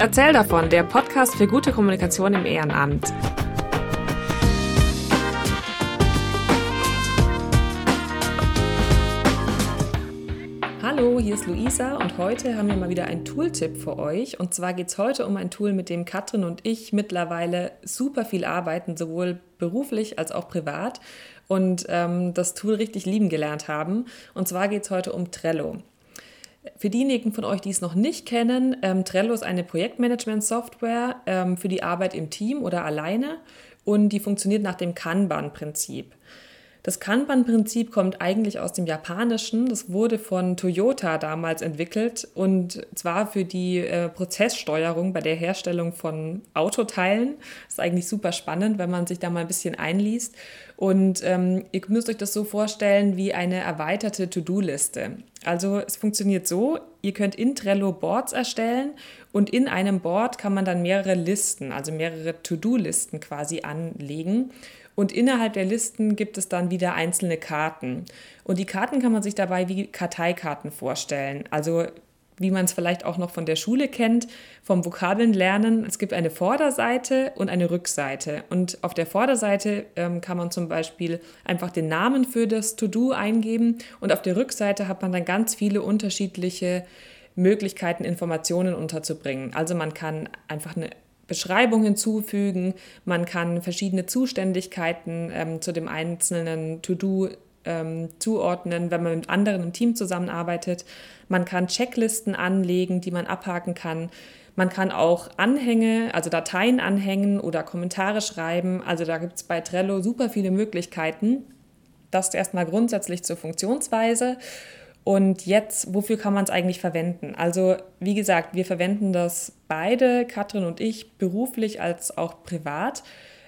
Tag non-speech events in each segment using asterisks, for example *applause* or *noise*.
Erzähl davon, der Podcast für gute Kommunikation im Ehrenamt. Hallo, hier ist Luisa und heute haben wir mal wieder einen Tooltip für euch. Und zwar geht es heute um ein Tool, mit dem Katrin und ich mittlerweile super viel arbeiten, sowohl beruflich als auch privat und ähm, das Tool richtig lieben gelernt haben. Und zwar geht es heute um Trello. Für diejenigen von euch, die es noch nicht kennen, ähm, Trello ist eine Projektmanagement-Software ähm, für die Arbeit im Team oder alleine und die funktioniert nach dem Kanban-Prinzip. Das Kanban-Prinzip kommt eigentlich aus dem Japanischen. Das wurde von Toyota damals entwickelt und zwar für die äh, Prozesssteuerung bei der Herstellung von Autoteilen. Das ist eigentlich super spannend, wenn man sich da mal ein bisschen einliest. Und ähm, ihr müsst euch das so vorstellen wie eine erweiterte To-Do-Liste. Also es funktioniert so, ihr könnt in Trello Boards erstellen und in einem Board kann man dann mehrere Listen, also mehrere To-Do-Listen quasi anlegen. Und innerhalb der Listen gibt es dann wieder einzelne Karten. Und die Karten kann man sich dabei wie Karteikarten vorstellen. Also wie man es vielleicht auch noch von der Schule kennt, vom Vokabeln lernen. Es gibt eine Vorderseite und eine Rückseite. Und auf der Vorderseite ähm, kann man zum Beispiel einfach den Namen für das To-Do eingeben. Und auf der Rückseite hat man dann ganz viele unterschiedliche Möglichkeiten, Informationen unterzubringen. Also man kann einfach eine Beschreibung hinzufügen. Man kann verschiedene Zuständigkeiten ähm, zu dem einzelnen To-Do ähm, zuordnen, wenn man mit anderen im Team zusammenarbeitet. Man kann Checklisten anlegen, die man abhaken kann. Man kann auch Anhänge, also Dateien anhängen oder Kommentare schreiben. Also da gibt es bei Trello super viele Möglichkeiten. Das erstmal grundsätzlich zur Funktionsweise. Und jetzt, wofür kann man es eigentlich verwenden? Also, wie gesagt, wir verwenden das beide, Katrin und ich, beruflich als auch privat.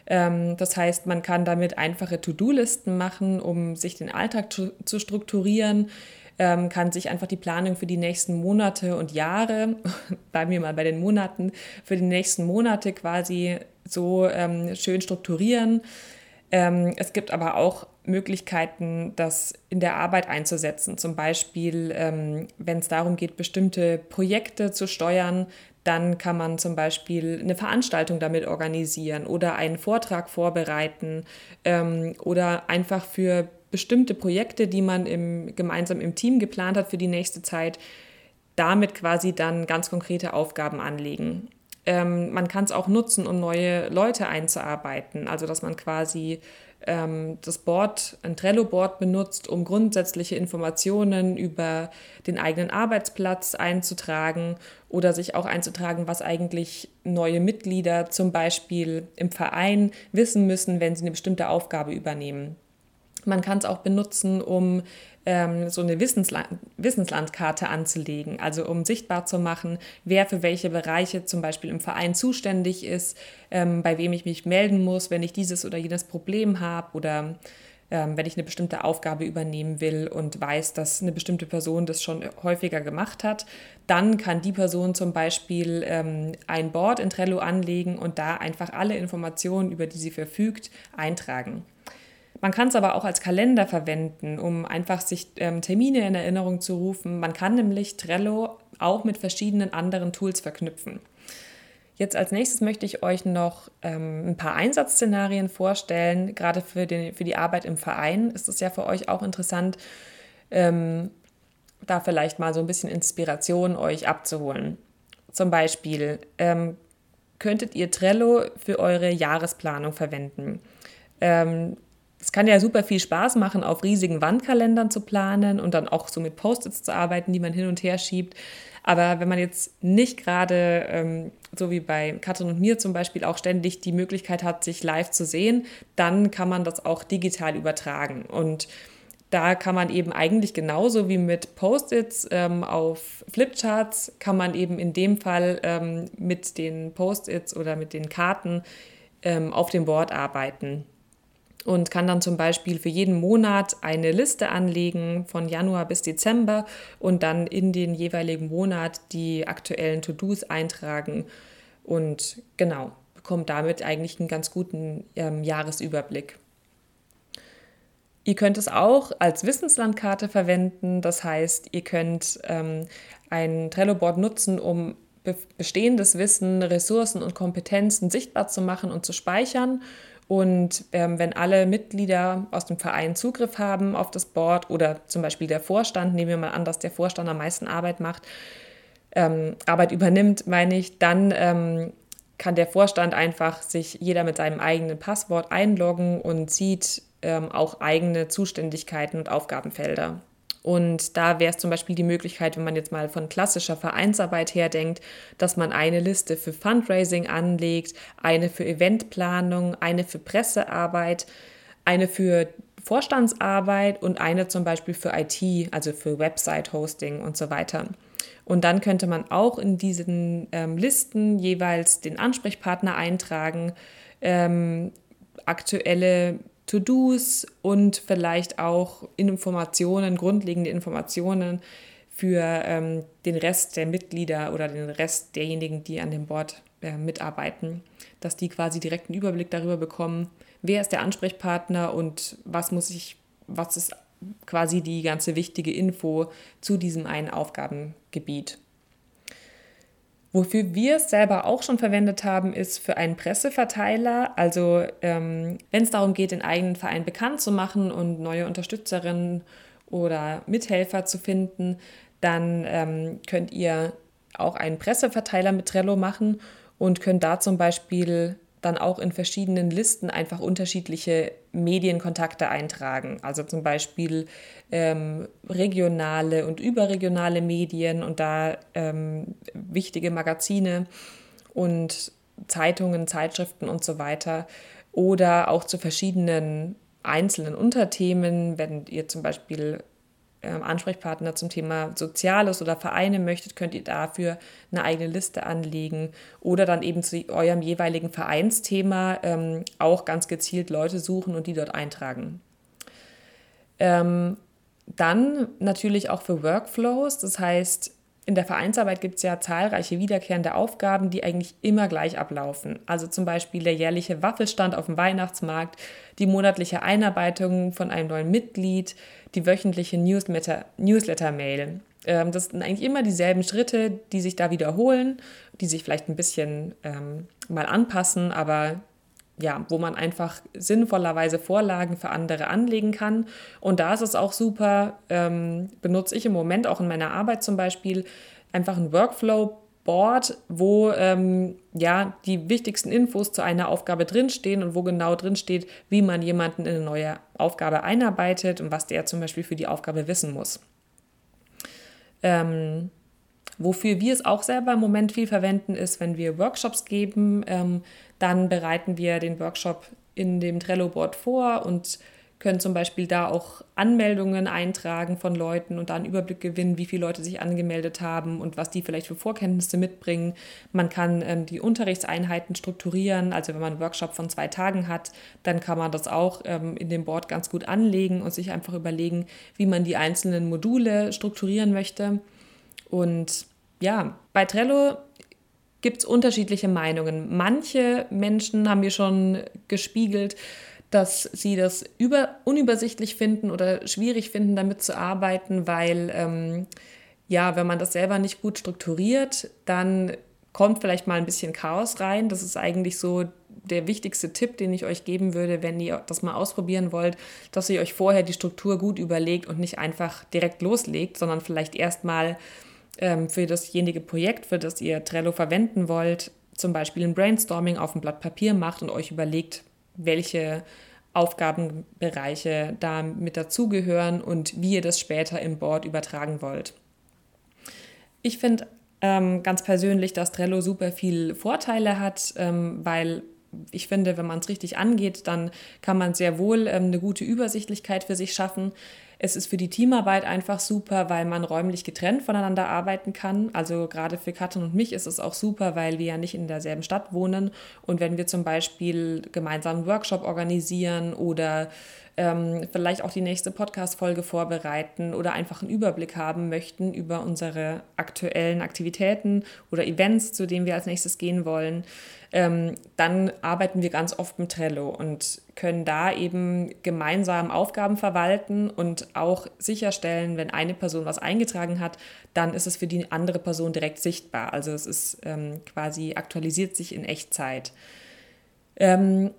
Ähm, das heißt, man kann damit einfache To-Do-Listen machen, um sich den Alltag zu, strukturieren, ähm, kann sich einfach die Planung für die nächsten Monate und Jahre, *laughs* bleiben wir mal bei den Monaten, für die nächsten Monate quasi so ähm, schön strukturieren. Es gibt aber auch Möglichkeiten, das in der Arbeit einzusetzen. Zum Beispiel, ähm, wenn es darum geht, bestimmte Projekte zu steuern, dann kann man zum Beispiel eine Veranstaltung damit organisieren oder einen Vortrag vorbereiten ähm, oder einfach für bestimmte Projekte, die man im, gemeinsam im Team geplant hat für die nächste Zeit, damit quasi dann ganz konkrete Aufgaben anlegen. Ähm, man kann es auch nutzen, um neue Leute einzuarbeiten. Also dass man quasi das Board, ein Trello-Board benutzt, um grundsätzliche Informationen über den eigenen Arbeitsplatz einzutragen oder sich auch einzutragen, was eigentlich neue Mitglieder zum Beispiel im Verein wissen müssen, wenn sie eine bestimmte Aufgabe übernehmen. Man kann es auch benutzen, um ähm, so eine Wissensland Wissenslandkarte anzulegen, also um sichtbar zu machen, wer für welche Bereiche zum Beispiel im Verein zuständig ist, ähm, bei wem ich mich melden muss, wenn ich dieses oder jenes Problem habe oder ähm, wenn ich eine bestimmte Aufgabe übernehmen will und weiß, dass eine bestimmte Person das schon häufiger gemacht hat, dann kann die Person zum Beispiel ähm, ein Board in Trello anlegen und da einfach alle Informationen, über die sie verfügt, eintragen. Man kann es aber auch als Kalender verwenden, um einfach sich ähm, Termine in Erinnerung zu rufen. Man kann nämlich Trello auch mit verschiedenen anderen Tools verknüpfen. Jetzt als nächstes möchte ich euch noch ähm, ein paar Einsatzszenarien vorstellen. Gerade für, den, für die Arbeit im Verein ist es ja für euch auch interessant, ähm, da vielleicht mal so ein bisschen Inspiration euch abzuholen. Zum Beispiel ähm, könntet ihr Trello für eure Jahresplanung verwenden. Es kann ja super viel Spaß machen, auf riesigen Wandkalendern zu planen und dann auch so mit Post-its zu arbeiten, die man hin und her schiebt. Aber wenn man jetzt nicht gerade, ähm, so wie bei Katrin und mir zum Beispiel, auch ständig die Möglichkeit hat, sich live zu sehen, dann kann man das auch digital übertragen. Und da kann man eben eigentlich genauso wie mit Post-its ähm, auf Flipcharts, kann man eben in dem Fall ähm, mit den Post-its oder mit den Karten ähm, auf dem Board arbeiten und kann dann zum Beispiel für jeden Monat eine Liste anlegen von Januar bis Dezember und dann in den jeweiligen Monat die aktuellen To-Dos eintragen und genau, bekommt damit eigentlich einen ganz guten ähm, Jahresüberblick. Ihr könnt es auch als Wissenslandkarte verwenden, das heißt, ihr könnt ähm, ein Trello-Board nutzen, um bestehendes Wissen, Ressourcen und Kompetenzen sichtbar zu machen und zu speichern. Und ähm, wenn alle Mitglieder aus dem Verein Zugriff haben auf das Board oder zum Beispiel der Vorstand, nehmen wir mal an, dass der Vorstand am meisten Arbeit macht, ähm, Arbeit übernimmt, meine ich, dann ähm, kann der Vorstand einfach sich jeder mit seinem eigenen Passwort einloggen und sieht ähm, auch eigene Zuständigkeiten und Aufgabenfelder. Und da wäre es zum Beispiel die Möglichkeit, wenn man jetzt mal von klassischer Vereinsarbeit her denkt, dass man eine Liste für Fundraising anlegt, eine für Eventplanung, eine für Pressearbeit, eine für Vorstandsarbeit und eine zum Beispiel für IT, also für Website-Hosting und so weiter. Und dann könnte man auch in diesen ähm, Listen jeweils den Ansprechpartner eintragen, ähm, aktuelle To-Dos und vielleicht auch Informationen, grundlegende Informationen für ähm, den Rest der Mitglieder oder den Rest derjenigen, die an dem Board äh, mitarbeiten, dass die quasi direkt einen Überblick darüber bekommen, wer ist der Ansprechpartner und was muss ich, was ist quasi die ganze wichtige Info zu diesem einen Aufgabengebiet. Wofür wir es selber auch schon verwendet haben, ist für einen Presseverteiler. Also ähm, wenn es darum geht, den eigenen Verein bekannt zu machen und neue Unterstützerinnen oder Mithelfer zu finden, dann ähm, könnt ihr auch einen Presseverteiler mit Trello machen und könnt da zum Beispiel dann auch in verschiedenen Listen einfach unterschiedliche Medienkontakte eintragen. Also zum Beispiel ähm, regionale und überregionale Medien und da ähm, wichtige Magazine und Zeitungen, Zeitschriften und so weiter. Oder auch zu verschiedenen einzelnen Unterthemen, wenn ihr zum Beispiel Ansprechpartner zum Thema Soziales oder Vereine möchtet, könnt ihr dafür eine eigene Liste anlegen oder dann eben zu eurem jeweiligen Vereinsthema ähm, auch ganz gezielt Leute suchen und die dort eintragen. Ähm, dann natürlich auch für Workflows, das heißt, in der Vereinsarbeit gibt es ja zahlreiche wiederkehrende Aufgaben, die eigentlich immer gleich ablaufen. Also zum Beispiel der jährliche Waffelstand auf dem Weihnachtsmarkt, die monatliche Einarbeitung von einem neuen Mitglied, die wöchentliche Newsletter-Mail. Newsletter ähm, das sind eigentlich immer dieselben Schritte, die sich da wiederholen, die sich vielleicht ein bisschen ähm, mal anpassen, aber ja, wo man einfach sinnvollerweise Vorlagen für andere anlegen kann. Und da ist es auch super, ähm, benutze ich im Moment auch in meiner Arbeit zum Beispiel einfach ein Workflow-Board, wo ähm, ja die wichtigsten Infos zu einer Aufgabe drinstehen und wo genau drinsteht, wie man jemanden in eine neue Aufgabe einarbeitet und was der zum Beispiel für die Aufgabe wissen muss. Ähm, Wofür wir es auch selber im Moment viel verwenden, ist, wenn wir Workshops geben, ähm, dann bereiten wir den Workshop in dem Trello-Board vor und können zum Beispiel da auch Anmeldungen eintragen von Leuten und da einen Überblick gewinnen, wie viele Leute sich angemeldet haben und was die vielleicht für Vorkenntnisse mitbringen. Man kann ähm, die Unterrichtseinheiten strukturieren, also wenn man einen Workshop von zwei Tagen hat, dann kann man das auch ähm, in dem Board ganz gut anlegen und sich einfach überlegen, wie man die einzelnen Module strukturieren möchte. Und ja, bei Trello gibt es unterschiedliche Meinungen. Manche Menschen haben mir schon gespiegelt, dass sie das über, unübersichtlich finden oder schwierig finden, damit zu arbeiten, weil ähm, ja, wenn man das selber nicht gut strukturiert, dann kommt vielleicht mal ein bisschen Chaos rein. Das ist eigentlich so der wichtigste Tipp, den ich euch geben würde, wenn ihr das mal ausprobieren wollt, dass ihr euch vorher die Struktur gut überlegt und nicht einfach direkt loslegt, sondern vielleicht erstmal mal ähm, für dasjenige Projekt, für das ihr Trello verwenden wollt, zum Beispiel ein Brainstorming auf dem Blatt Papier macht und euch überlegt, welche Aufgabenbereiche da mit dazugehören und wie ihr das später im Board übertragen wollt. Ich finde ähm, ganz persönlich, dass Trello super viel Vorteile hat, ähm, weil ich finde, wenn man es richtig angeht, dann kann man sehr wohl ähm, eine gute Übersichtlichkeit für sich schaffen. Es ist für die Teamarbeit einfach super, weil man räumlich getrennt voneinander arbeiten kann. Also gerade für Katrin und mich ist es auch super, weil wir ja nicht in derselben Stadt wohnen. Und wenn wir zum Beispiel gemeinsam einen Workshop organisieren oder ähm, vielleicht auch die nächste Podcast-Folge vorbereiten oder einfach einen Überblick haben möchten über unsere aktuellen Aktivitäten oder Events, zu denen wir als nächstes gehen wollen, ähm, dann arbeiten wir ganz oft mit Trello und können da eben gemeinsam Aufgaben verwalten und auch sicherstellen, wenn eine Person was eingetragen hat, dann ist es für die andere Person direkt sichtbar. Also es ist ähm, quasi aktualisiert sich in Echtzeit. Ähm,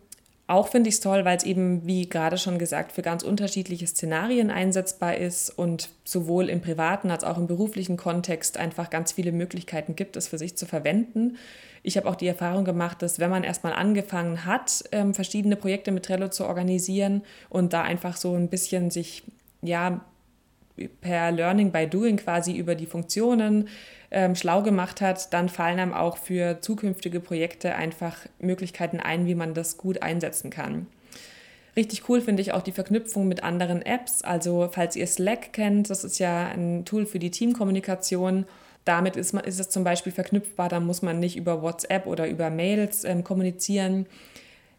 auch finde ich es toll, weil es eben, wie gerade schon gesagt, für ganz unterschiedliche Szenarien einsetzbar ist und sowohl im privaten als auch im beruflichen Kontext einfach ganz viele Möglichkeiten gibt, es für sich zu verwenden. Ich habe auch die Erfahrung gemacht, dass wenn man erstmal angefangen hat, ähm, verschiedene Projekte mit Trello zu organisieren und da einfach so ein bisschen sich ja per Learning by Doing quasi über die Funktionen ähm, schlau gemacht hat, dann fallen einem auch für zukünftige Projekte einfach Möglichkeiten ein, wie man das gut einsetzen kann. Richtig cool finde ich auch die Verknüpfung mit anderen Apps. Also falls ihr Slack kennt, das ist ja ein Tool für die Teamkommunikation. Damit ist, ist es zum Beispiel verknüpfbar, da muss man nicht über WhatsApp oder über Mails ähm, kommunizieren,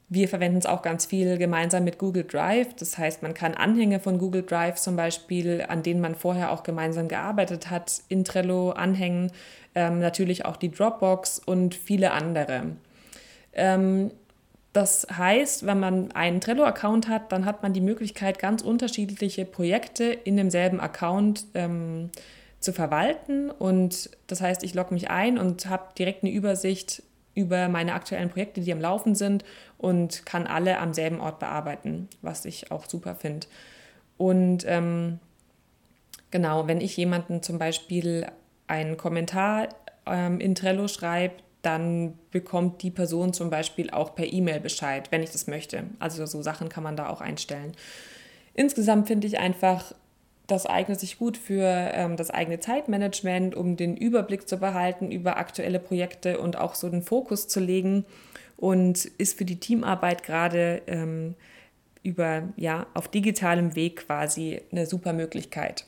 wir verwenden es auch ganz viel gemeinsam mit Google Drive. Das heißt, man kann Anhänge von Google Drive zum Beispiel, an denen man vorher auch gemeinsam gearbeitet hat, in Trello anhängen. Ähm, natürlich auch die Dropbox und viele andere. Ähm, das heißt, wenn man einen Trello-Account hat, dann hat man die Möglichkeit, ganz unterschiedliche Projekte in demselben Account ähm, zu verwalten. Und das heißt, ich logge mich ein und habe direkt eine Übersicht über meine aktuellen Projekte, die am Laufen sind und kann alle am selben Ort bearbeiten, was ich auch super finde. Und ähm, genau, wenn ich jemanden zum Beispiel einen Kommentar ähm, in Trello schreibe, dann bekommt die Person zum Beispiel auch per E-Mail Bescheid, wenn ich das möchte. Also so Sachen kann man da auch einstellen. Insgesamt finde ich einfach das eignet sich gut für ähm, das eigene Zeitmanagement, um den Überblick zu behalten über aktuelle Projekte und auch so den Fokus zu legen und ist für die Teamarbeit gerade ähm, über ja auf digitalem Weg quasi eine super Möglichkeit.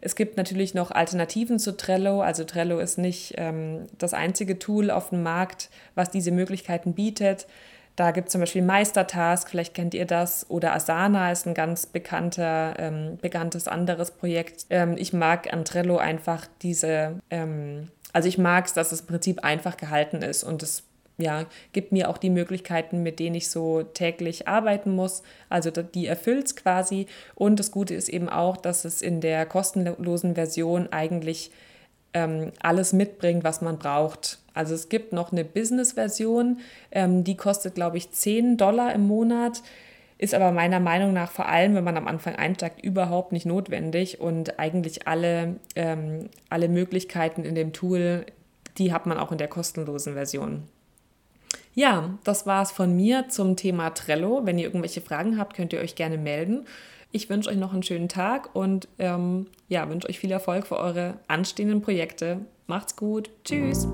Es gibt natürlich noch Alternativen zu Trello. Also Trello ist nicht ähm, das einzige Tool auf dem Markt, was diese Möglichkeiten bietet. Da gibt es zum Beispiel Meistertask, vielleicht kennt ihr das, oder Asana ist ein ganz bekannter, ähm, bekanntes anderes Projekt. Ähm, ich mag an Trello einfach diese, ähm, also ich mag es, dass im Prinzip einfach gehalten ist und es ja, gibt mir auch die Möglichkeiten, mit denen ich so täglich arbeiten muss. Also die erfüllt es quasi. Und das Gute ist eben auch, dass es in der kostenlosen Version eigentlich ähm, alles mitbringt, was man braucht. Also es gibt noch eine Business-Version, ähm, die kostet, glaube ich, 10 Dollar im Monat, ist aber meiner Meinung nach vor allem, wenn man am Anfang einsteigt, überhaupt nicht notwendig und eigentlich alle, ähm, alle Möglichkeiten in dem Tool, die hat man auch in der kostenlosen Version. Ja, das war es von mir zum Thema Trello. Wenn ihr irgendwelche Fragen habt, könnt ihr euch gerne melden. Ich wünsche euch noch einen schönen Tag und ähm, ja, wünsche euch viel Erfolg für eure anstehenden Projekte. Macht's gut. Tschüss.